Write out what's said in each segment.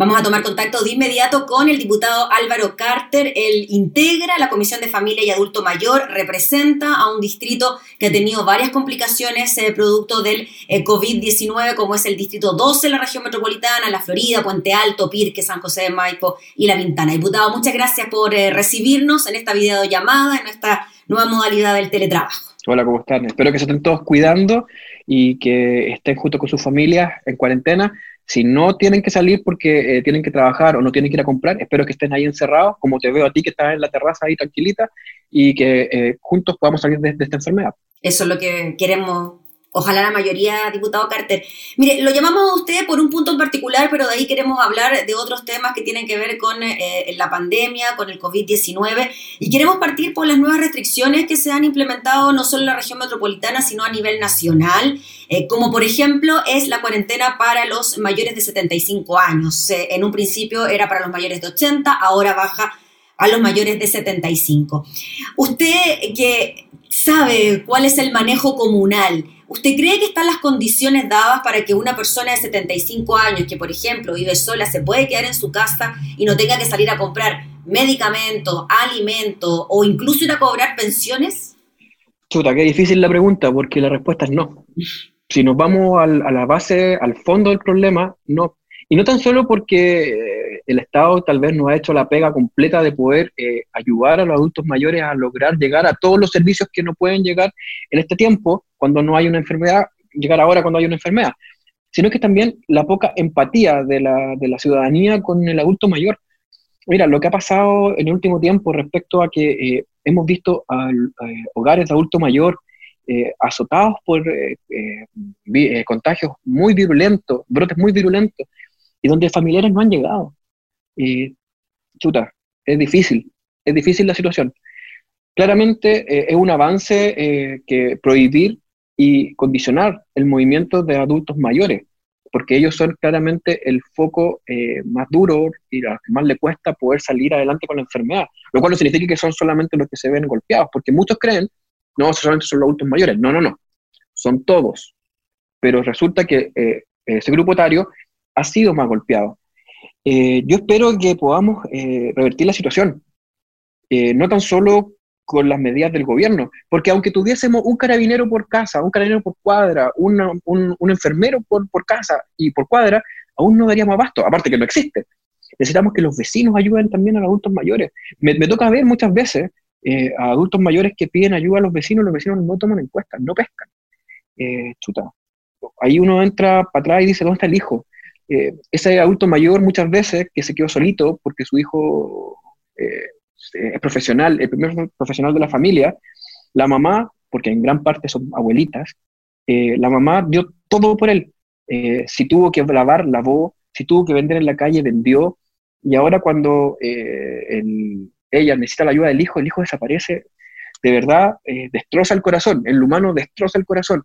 Vamos a tomar contacto de inmediato con el diputado Álvaro Carter. Él integra la Comisión de Familia y Adulto Mayor, representa a un distrito que ha tenido varias complicaciones eh, producto del eh, COVID-19, como es el distrito 12 de la región metropolitana, La Florida, Puente Alto, Pirque, San José de Maipo y La Ventana. Diputado, muchas gracias por eh, recibirnos en esta videollamada, en esta nueva modalidad del teletrabajo. Hola, ¿cómo están? Espero que se estén todos cuidando y que estén junto con sus familias en cuarentena si no tienen que salir porque eh, tienen que trabajar o no tienen que ir a comprar, espero que estén ahí encerrados, como te veo a ti que estás en la terraza ahí tranquilita, y que eh, juntos podamos salir de, de esta enfermedad. Eso es lo que queremos Ojalá la mayoría, diputado Carter. Mire, lo llamamos a usted por un punto en particular, pero de ahí queremos hablar de otros temas que tienen que ver con eh, la pandemia, con el COVID-19, y queremos partir por las nuevas restricciones que se han implementado no solo en la región metropolitana, sino a nivel nacional, eh, como por ejemplo es la cuarentena para los mayores de 75 años. Eh, en un principio era para los mayores de 80, ahora baja a los mayores de 75. Usted que sabe cuál es el manejo comunal, ¿Usted cree que están las condiciones dadas para que una persona de 75 años, que por ejemplo vive sola, se puede quedar en su casa y no tenga que salir a comprar medicamentos, alimentos o incluso ir a cobrar pensiones? Chuta, qué difícil la pregunta, porque la respuesta es no. Si nos vamos a la base, al fondo del problema, no. Y no tan solo porque eh, el Estado tal vez no ha hecho la pega completa de poder eh, ayudar a los adultos mayores a lograr llegar a todos los servicios que no pueden llegar en este tiempo, cuando no hay una enfermedad, llegar ahora cuando hay una enfermedad, sino que también la poca empatía de la, de la ciudadanía con el adulto mayor. Mira, lo que ha pasado en el último tiempo respecto a que eh, hemos visto a, hogares de adulto mayor azotados por contagios muy virulentos, brotes muy virulentos, y donde familiares no han llegado. chuta, es difícil, es difícil la situación. Claramente es un avance que prohibir y condicionar el movimiento de adultos mayores, porque ellos son claramente el foco eh, más duro y a más le cuesta poder salir adelante con la enfermedad, lo cual no significa que son solamente los que se ven golpeados, porque muchos creen, no, solamente son los adultos mayores, no, no, no, son todos, pero resulta que eh, ese grupo etario ha sido más golpeado. Eh, yo espero que podamos revertir la situación, no tan solo con las medidas del gobierno. Porque aunque tuviésemos un carabinero por casa, un carabinero por cuadra, un, enfermero por, casa y por cuadra, aún no daríamos abasto, aparte que no existe. Necesitamos que los vecinos ayuden también a los adultos mayores. Me, toca ver muchas veces eh, a adultos mayores que piden ayuda a los vecinos, los vecinos no toman encuestas, no pescan. Eh, chuta. Ahí uno entra para atrás y dice, ¿dónde está el hijo? Eh, ese adulto mayor muchas veces que se quedó solito porque su hijo es eh, profesional, el primer profesional de la familia, la mamá, porque en gran parte son abuelitas, eh, la mamá dio todo por él. Eh, si tuvo que lavar, lavó, si tuvo que vender en la calle, vendió, y ahora cuando ella necesita la ayuda del hijo, el hijo desaparece, de verdad destroza el corazón, el humano destroza el corazón.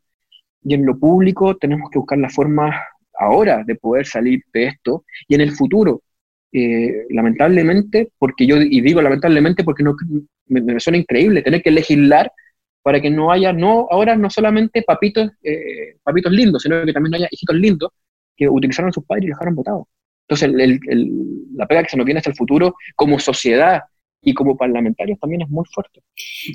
Y en lo público tenemos que buscar la forma ahora de poder salir de esto y en el futuro eh, lamentablemente, porque yo, y digo lamentablemente porque no, me, suena increíble tener que legislar para que no haya, no, ahora no solamente papitos, eh, papitos lindos, sino que también haya hijitos lindos que utilizaron a sus padres y los dejaron votados. Entonces, la pega que se nos viene hasta el futuro como sociedad y como parlamentarios también es muy fuerte.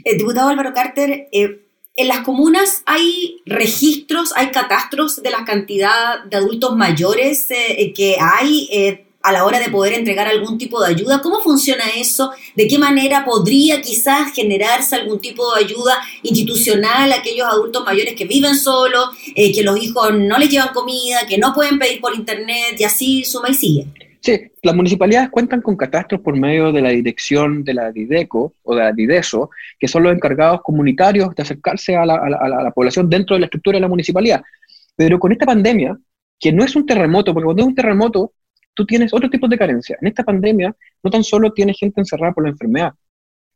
El diputado Álvaro Carter, eh, en las comunas hay registros, hay catastros de la cantidad de adultos mayores que hay a la hora de poder entregar algún tipo de ayuda. ¿Cómo funciona eso? ¿De qué manera podría quizás generarse algún tipo de ayuda institucional a aquellos adultos mayores que viven solos, eh, que los hijos no les llevan comida, que no pueden pedir por internet y así suma y sigue? Sí, las municipalidades cuentan con catastros por medio de la dirección de la DIDECO o de la DIDESO, que son los encargados comunitarios de acercarse a la, población dentro de la estructura de la municipalidad. Pero con esta pandemia, que no es un terremoto, porque cuando es un terremoto, tú tienes otro tipo de carencia. En esta pandemia, no tan solo tienes gente encerrada por la enfermedad,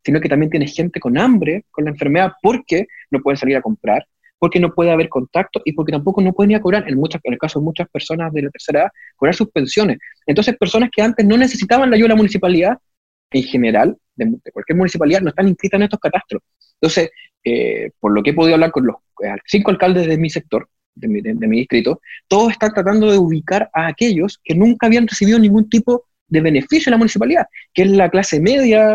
sino que también tienes gente con hambre con la enfermedad porque no pueden salir a comprar, porque no puede haber contacto y porque tampoco no pueden cobrar, en, muchas, en el caso de muchas personas de la tercera edad, cobrar sus pensiones. Entonces, personas que antes no necesitaban la ayuda de la municipalidad, en general, de, cualquier municipalidad, no están inscritas en estos catastros. Entonces, eh, por lo que he podido hablar con los eh, cinco alcaldes de mi sector, de mi, de mi distrito, todos están tratando de ubicar a aquellos que nunca habían recibido ningún tipo de beneficio en la municipalidad, que es la clase media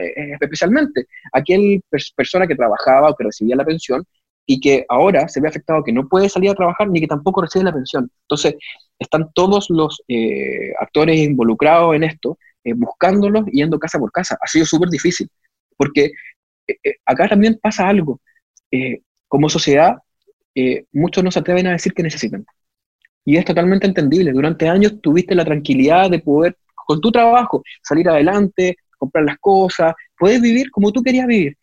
eh, especialmente, aquel persona que trabajaba o que recibía la pensión y que ahora se ve afectado que no puede salir a trabajar ni que tampoco recibe la pensión. Entonces, están todos los eh, actores involucrados en esto, eh, buscándolos y yendo casa por casa. Ha sido súper difícil, porque acá también pasa algo. como sociedad, muchos no se atreven a decir que necesitan. Y es totalmente entendible. Durante años tuviste la tranquilidad de poder, con tu trabajo, salir adelante, comprar las cosas, puedes vivir como tú querías vivir.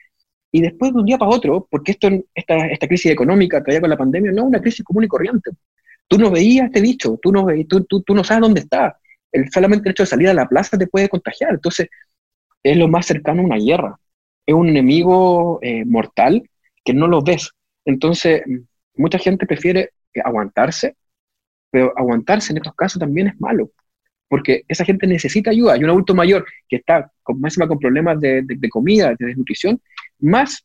Y después de un día para otro, porque esto, esta, esta crisis económica que había con la pandemia no es una crisis común y corriente. Tú no veías este bicho, tú no, tú, tú, tú no sabes dónde está. El, solamente el hecho de salir a la plaza te puede contagiar. Entonces, es lo más cercano a una guerra. Es un enemigo eh, mortal que no lo ves. Entonces, mucha gente prefiere aguantarse pero aguantarse en estos casos también es malo, porque esa gente necesita ayuda. Hay un adulto mayor que está con, máxima con problemas de, comida, de desnutrición, más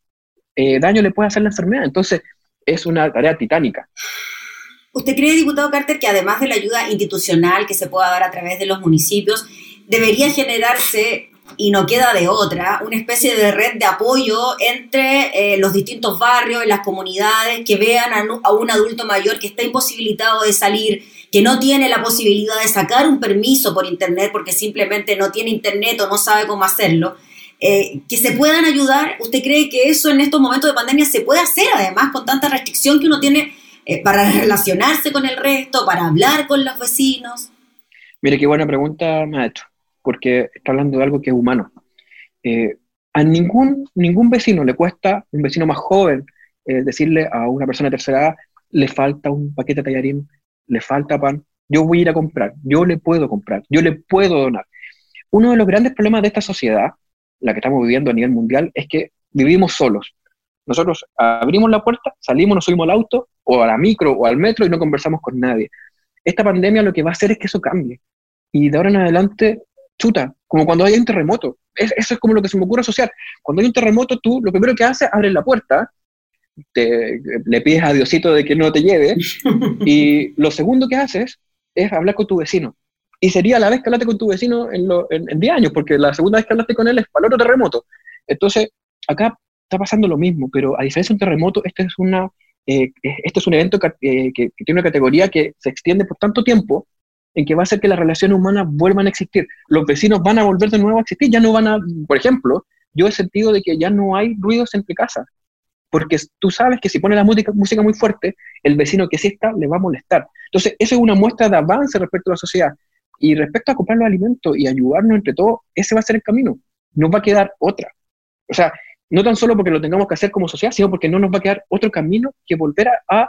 eh, daño le puede hacer la enfermedad. Entonces, es una tarea titánica. ¿Usted cree, diputado Carter, que además de la ayuda institucional que se pueda dar a través de los municipios, debería generarse y no queda de otra, una especie de red de apoyo entre eh, los distintos barrios, y las comunidades, que vean a, un adulto mayor que está imposibilitado de salir, que no tiene la posibilidad de sacar un permiso por internet porque simplemente no tiene internet o no sabe cómo hacerlo, eh, que se puedan ayudar. ¿Usted cree que eso en estos momentos de pandemia se puede hacer, además, con tanta restricción que uno tiene eh, para relacionarse con el resto, para hablar con los vecinos? Mire, qué buena pregunta hecho porque está hablando de algo que es humano. Eh, a ningún, ningún vecino le cuesta, un vecino más joven, eh, decirle a una persona de tercera edad, le falta un paquete de tallarín, le falta pan, yo voy a ir a comprar, yo le puedo comprar, yo le puedo donar. Uno de los grandes problemas de esta sociedad, la que estamos viviendo a nivel mundial, es que vivimos solos. Nosotros abrimos la puerta, salimos, nos subimos al auto, o a la micro, o al metro, y no conversamos con nadie. Esta pandemia lo que va a hacer es que eso cambie. Y de ahora en adelante chuta, como cuando hay un terremoto. eso es como lo que se me ocurre asociar. Cuando hay un terremoto, tú lo primero que haces, abres la puerta, te, le pides a Diosito de que no te lleve, y lo segundo que haces es hablar con tu vecino. Y sería la vez que hablaste con tu vecino en, 10 años, porque la segunda vez que hablaste con él es para el otro terremoto. Entonces, acá está pasando lo mismo, pero a diferencia de un terremoto, este es, una, eh, este es un evento eh, que, que, tiene una categoría que se extiende por tanto tiempo en que va a hacer que las relaciones humanas vuelvan a existir. Los vecinos van a volver de nuevo a existir, ya no van a, por ejemplo, yo he sentido de que ya no hay ruidos entre casas, porque tú sabes que si pones la música, música muy fuerte, el vecino que sí está le va a molestar. Entonces, eso es una muestra de avance respecto a la sociedad. Y respecto a comprar los alimentos y ayudarnos entre todos, ese va a ser el camino. No va a quedar otra. O sea, no tan solo porque lo tengamos que hacer como sociedad, sino porque no nos va a quedar otro camino que volver a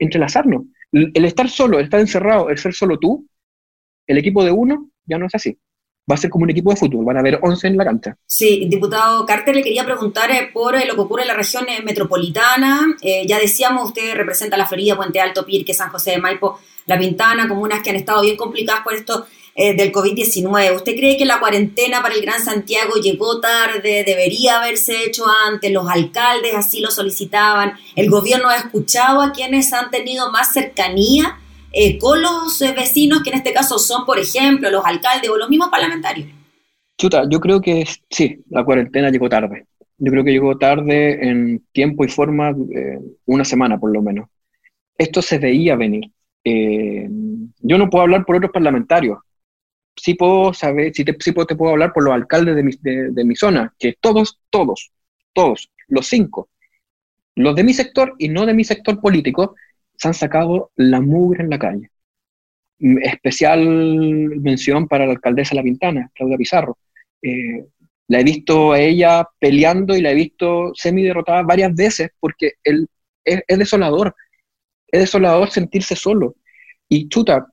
entrelazarnos. El estar solo, el estar encerrado, el ser solo tú, el equipo de uno ya no es así. Va a ser como un equipo de fútbol, van a haber 11 en la cancha. Sí, diputado Carter, le quería preguntar eh, por eh, lo que ocurre en la región eh, metropolitana. ya decíamos, usted representa la Florida, Puente Alto, Pirque, San José de Maipo, La Pintana, comunas que han estado bien complicadas por esto del COVID-19. ¿Usted cree que la cuarentena para el Gran Santiago llegó tarde? ¿Debería haberse hecho antes? ¿Los alcaldes así lo solicitaban? ¿El gobierno ha escuchado a quienes han tenido más cercanía eh, con los eh, vecinos, que en este caso son, por ejemplo, los alcaldes o los mismos parlamentarios? Chuta, yo creo que sí, la cuarentena llegó tarde. Yo creo que llegó tarde en tiempo y forma, eh, una semana por lo menos. Esto se veía venir. yo no puedo hablar por otros parlamentarios. Sí puedo saber, sí, te, puedo, te puedo hablar por los alcaldes de mi, de mi zona, que todos, todos, todos, los cinco, los de mi sector y no de mi sector político, se han sacado la mugre en la calle. Mm, especial mención para la alcaldesa La Pintana, Claudia Pizarro. Eh, la he visto a ella peleando y la he visto semi derrotada varias veces porque él, es, desolador. Es desolador sentirse solo. Y chuta,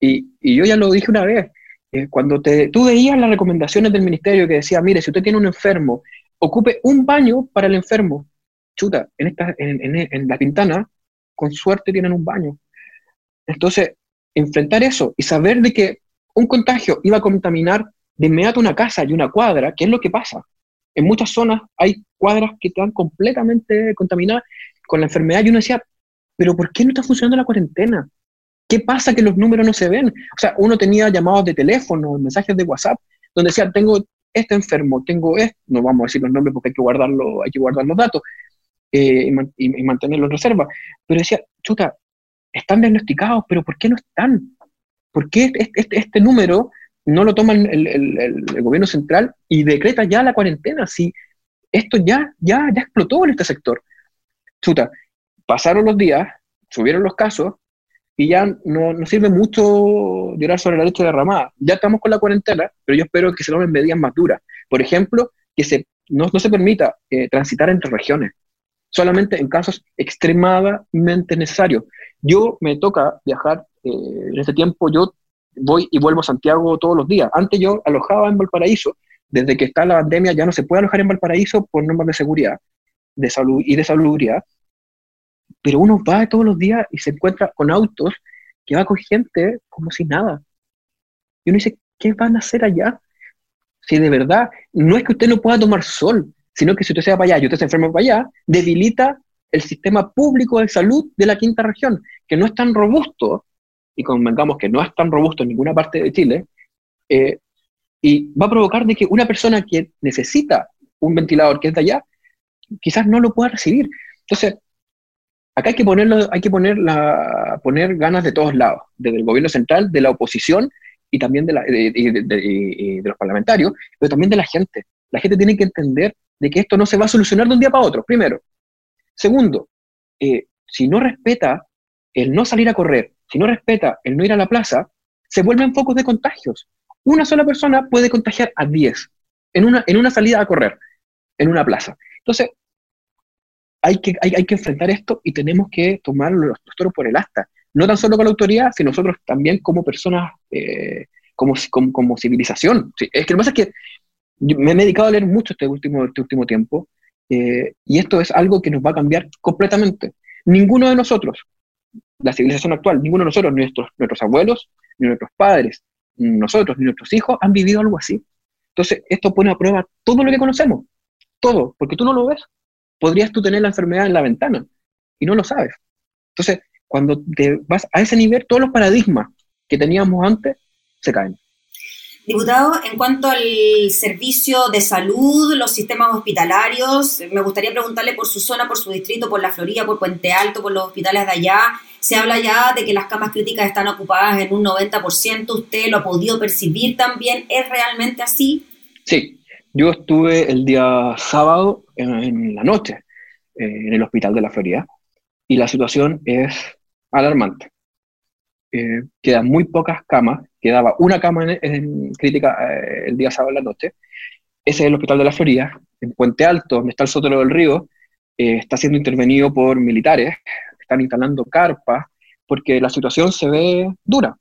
y, yo ya lo dije una vez, eh, cuando te, tú veías las recomendaciones del ministerio que decía, mire, si usted tiene un enfermo, ocupe un baño para el enfermo. Chuta, en, esta, en, en La Pintana con suerte tienen un baño. Entonces, enfrentar eso y saber de que un contagio iba a contaminar de inmediato una casa y una cuadra, ¿qué es lo que pasa? En muchas zonas hay cuadras que están completamente contaminadas con la enfermedad y uno decía, pero ¿por qué no está funcionando la cuarentena? ¿Qué pasa que los números no se ven? O sea, uno tenía llamados de teléfono, mensajes de WhatsApp, donde decía, tengo este enfermo, tengo este, no vamos a decir los nombres porque hay que guardarlo, hay que guardar los datos eh, y, mantenerlos en reserva, pero decía, chuta, están diagnosticados, pero ¿por qué no están? ¿Por qué este, este, este número no lo toma el, gobierno central y decreta ya la cuarentena? Si esto ya, ya, ya explotó en este sector. Chuta, pasaron los días, subieron los casos y ya no, no sirve mucho llorar sobre la leche derramada. Ya estamos con la cuarentena, pero yo espero que se tomen medidas más duras. Por ejemplo, que se, no, no se permita eh, transitar entre regiones, solamente en casos extremadamente necesarios. Yo me toca viajar eh, en este tiempo, yo voy y vuelvo a Santiago todos los días. Antes yo alojaba en Valparaíso, desde que está la pandemia ya no se puede alojar en Valparaíso por normas de seguridad de salud y de salubridad, pero uno va todos los días y se encuentra con autos que va con gente como si nada. Y uno dice, ¿qué van a hacer allá? Si de verdad, no es que usted no pueda tomar sol, sino que si usted se va para allá y usted se enferma para allá, debilita el sistema público de salud de la quinta región, que no es tan robusto, y convengamos que no es tan robusto en ninguna parte de Chile, eh, y va a provocar de que una persona que necesita un ventilador que es de allá, quizás no lo pueda recibir. Entonces, acá hay que ponerlo, hay que poner, la, poner ganas de todos lados, desde el gobierno central, de la oposición y también de, la, de, los parlamentarios, pero también de la gente. La gente tiene que entender de que esto no se va a solucionar de un día para otro, primero. Segundo, eh, si no respeta el no salir a correr, si no respeta el no ir a la plaza, se vuelven focos de contagios. Una sola persona puede contagiar a 10 en una, en una salida a correr, en una plaza. Entonces, hay que, hay, que enfrentar esto y tenemos que tomar los, toros por el asta. No tan solo con la autoridad, sino nosotros también como personas, eh, como, como, civilización. es que lo que pasa es que me he dedicado a leer mucho este último, este último tiempo eh, y esto es algo que nos va a cambiar completamente. Ninguno de nosotros, la civilización actual, ninguno de nosotros, nuestros, nuestros abuelos, ni nuestros padres, nosotros, ni nuestros hijos han vivido algo así. Entonces, esto pone a prueba todo lo que conocemos, todo, porque tú no lo ves podrías tú tener la enfermedad en la ventana y no lo sabes. Entonces, cuando te vas a ese nivel, todos los paradigmas que teníamos antes se caen. Diputado, en cuanto al servicio de salud, los sistemas hospitalarios, me gustaría preguntarle por su zona, por su distrito, por la Florida, por Puente Alto, por los hospitales de allá. Se habla ya de que las camas críticas están ocupadas en un 90%. ¿Usted lo ha podido percibir también? ¿Es realmente así? Sí, yo estuve el día sábado en, la noche eh, en el hospital de la Florida y la situación es alarmante. Eh, quedan muy pocas camas, quedaba una cama en, crítica eh, el día sábado en la noche. Ese es el hospital de la Florida, en Puente Alto, donde está el Sotero del Río, está siendo intervenido por militares, están instalando carpas, porque la situación se ve dura,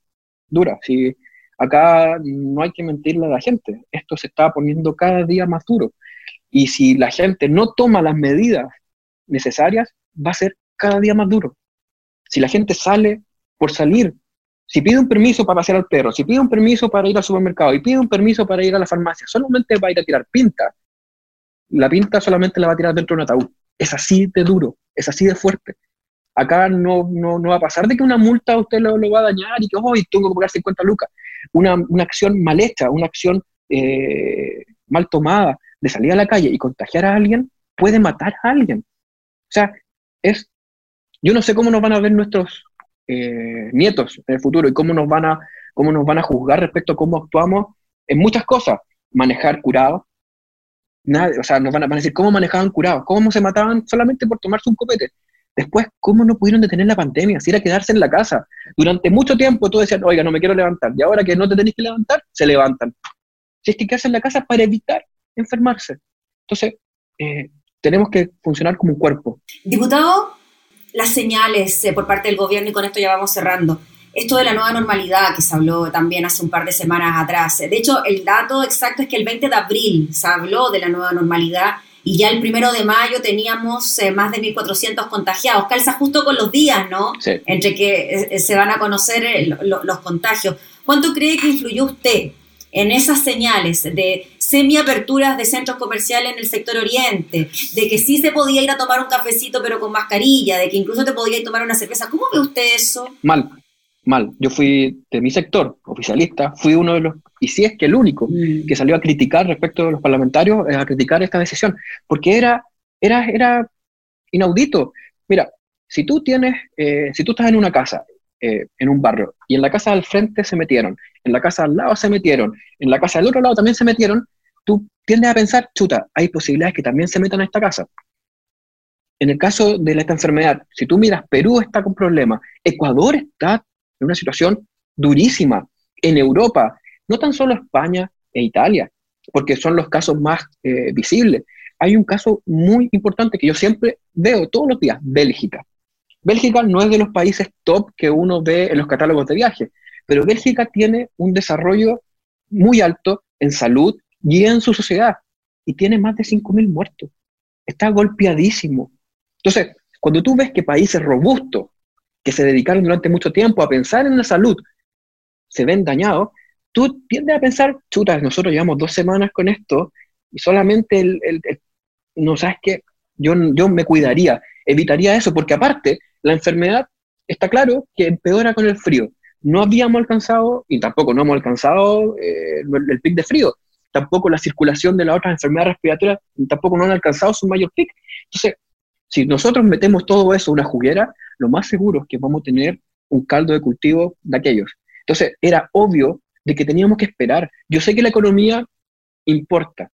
dura. Si Acá no hay que mentirle a la gente, esto se está poniendo cada día más duro. Y si la gente no toma las medidas necesarias, va a ser cada día más duro. Si la gente sale por salir, si pide un permiso para pasear al perro, si pide un permiso para ir al supermercado y pide un permiso para ir a la farmacia, solamente va a ir a tirar pinta, la pinta solamente la va a tirar dentro de un ataúd. Es así de duro, es así de fuerte. Acá no, no, va a pasar de que una multa a usted lo, va a dañar y que hoy tengo que pagar 50 lucas. Una, acción mal hecha, una acción eh, mal tomada de salir a la calle y contagiar a alguien puede matar a alguien. O sea, es, yo no sé cómo nos van a ver nuestros eh, nietos en el futuro y cómo nos van a, cómo nos van a juzgar respecto a cómo actuamos en muchas cosas. Manejar curado, o sea, nos van a, decir cómo manejaban curados, cómo se mataban solamente por tomarse un copete. Después, ¿cómo no pudieron detener la pandemia? Si era quedarse en la casa. Durante mucho tiempo tú decías, oiga, no me quiero levantar. Y ahora que no te tenés que levantar, se levantan. Si es que quedarse en la casa para evitar enfermarse. Entonces, eh, tenemos que funcionar como un cuerpo. Diputado, las señales eh, por parte del gobierno, y con esto ya vamos cerrando. Esto de la nueva normalidad que se habló también hace un par de semanas atrás. De hecho, el dato exacto es que el 20 de abril se habló de la nueva normalidad y ya el primero de mayo teníamos eh, más de 1.400 contagiados. Calza justo con los días, ¿no? Entre que eh, se van a conocer los contagios. ¿Cuánto cree que influyó usted en esas señales de semiaperturas de centros comerciales en el sector oriente, de que sí se podía ir a tomar un cafecito pero con mascarilla, de que incluso te podía ir a tomar una cerveza. ¿Cómo ve usted eso? Mal, mal. Yo fui de mi sector, oficialista, fui uno de los, y si es que el único, mm. que salió a criticar respecto de los parlamentarios, a criticar esta decisión, porque era, era, era inaudito. Mira, si tú tienes, eh, si tú estás en una casa, eh, en un barrio, y en la casa del frente se metieron, en la casa al lado se metieron, en la casa del otro lado también se metieron, tú tiendes a pensar, chuta, hay posibilidades que también se metan a esta casa. En el caso de esta enfermedad, si tú miras, Perú está con problemas, Ecuador está en una situación durísima, en Europa, no tan solo España e Italia, porque son los casos más eh, visibles. Hay un caso muy importante que yo siempre veo todos los días, Bélgica. Bélgica no es de los países top que uno ve en los catálogos de viaje, pero Bélgica tiene un desarrollo muy alto en salud y en su sociedad, y tiene más de 5.000 muertos. Está golpeadísimo. Entonces, cuando tú ves que países robustos, que se dedicaron durante mucho tiempo a pensar en la salud, se ven dañados, tú tiendes a pensar, chuta, nosotros llevamos dos semanas con esto y solamente el, no sabes qué, yo, yo me cuidaría, evitaría eso, porque aparte, la enfermedad está claro que empeora con el frío. No habíamos alcanzado, y tampoco no hemos alcanzado eh, el, pic de frío, tampoco la circulación de las otras enfermedades respiratorias, tampoco no han alcanzado su mayor pic. Entonces, si nosotros metemos todo eso en una juguera, lo más seguro es que vamos a tener un caldo de cultivo de aquellos. Entonces, era obvio de que teníamos que esperar. Yo sé que la economía importa,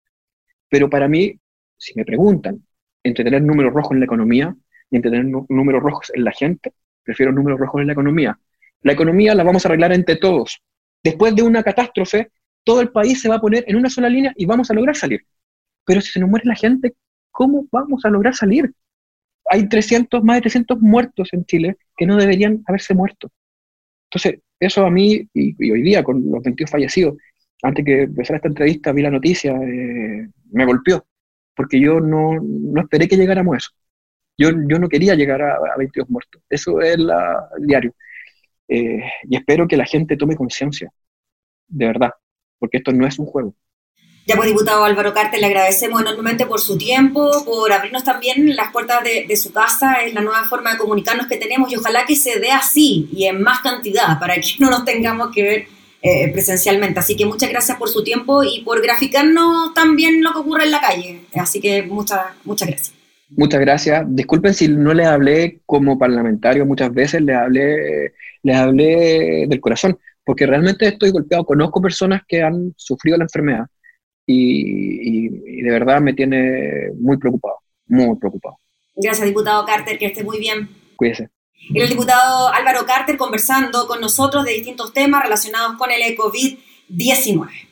pero para mí, si me preguntan, entre tener números rojos en la economía y entre tener números rojos en la gente, prefiero números rojos en la economía. La economía la vamos a arreglar entre todos. Después de una catástrofe, todo el país se va a poner en una sola línea y vamos a lograr salir. Pero si se nos muere la gente, ¿cómo vamos a lograr salir? Hay 300, más de 300 muertos en Chile que no deberían haberse muerto. Entonces, eso a mí, y, hoy día con los 22 fallecidos, antes que empezara esta entrevista, vi la noticia, eh, me golpeó, porque yo no, no esperé que llegáramos a eso. Yo, yo no quería llegar a, 22 muertos. Eso es la, el diario. Eh, y espero que la gente tome conciencia, de verdad, porque esto no es un juego. Ya pues, diputado Álvaro Carter, le agradecemos enormemente por su tiempo, por abrirnos también las puertas de, de, su casa, es la nueva forma de comunicarnos que tenemos y ojalá que se dé así y en más cantidad para que no nos tengamos que ver eh, presencialmente. Así que muchas gracias por su tiempo y por graficarnos también lo que ocurre en la calle. Así que muchas, muchas gracias. Muchas gracias. Disculpen si no les hablé como parlamentario, muchas veces les hablé, les hablé del corazón, porque realmente estoy golpeado. Conozco personas que han sufrido la enfermedad y, y de verdad me tiene muy preocupado, muy preocupado. Gracias, diputado Carter, que esté muy bien. Cuídese. el diputado Álvaro Carter conversando con nosotros de distintos temas relacionados con el COVID-19.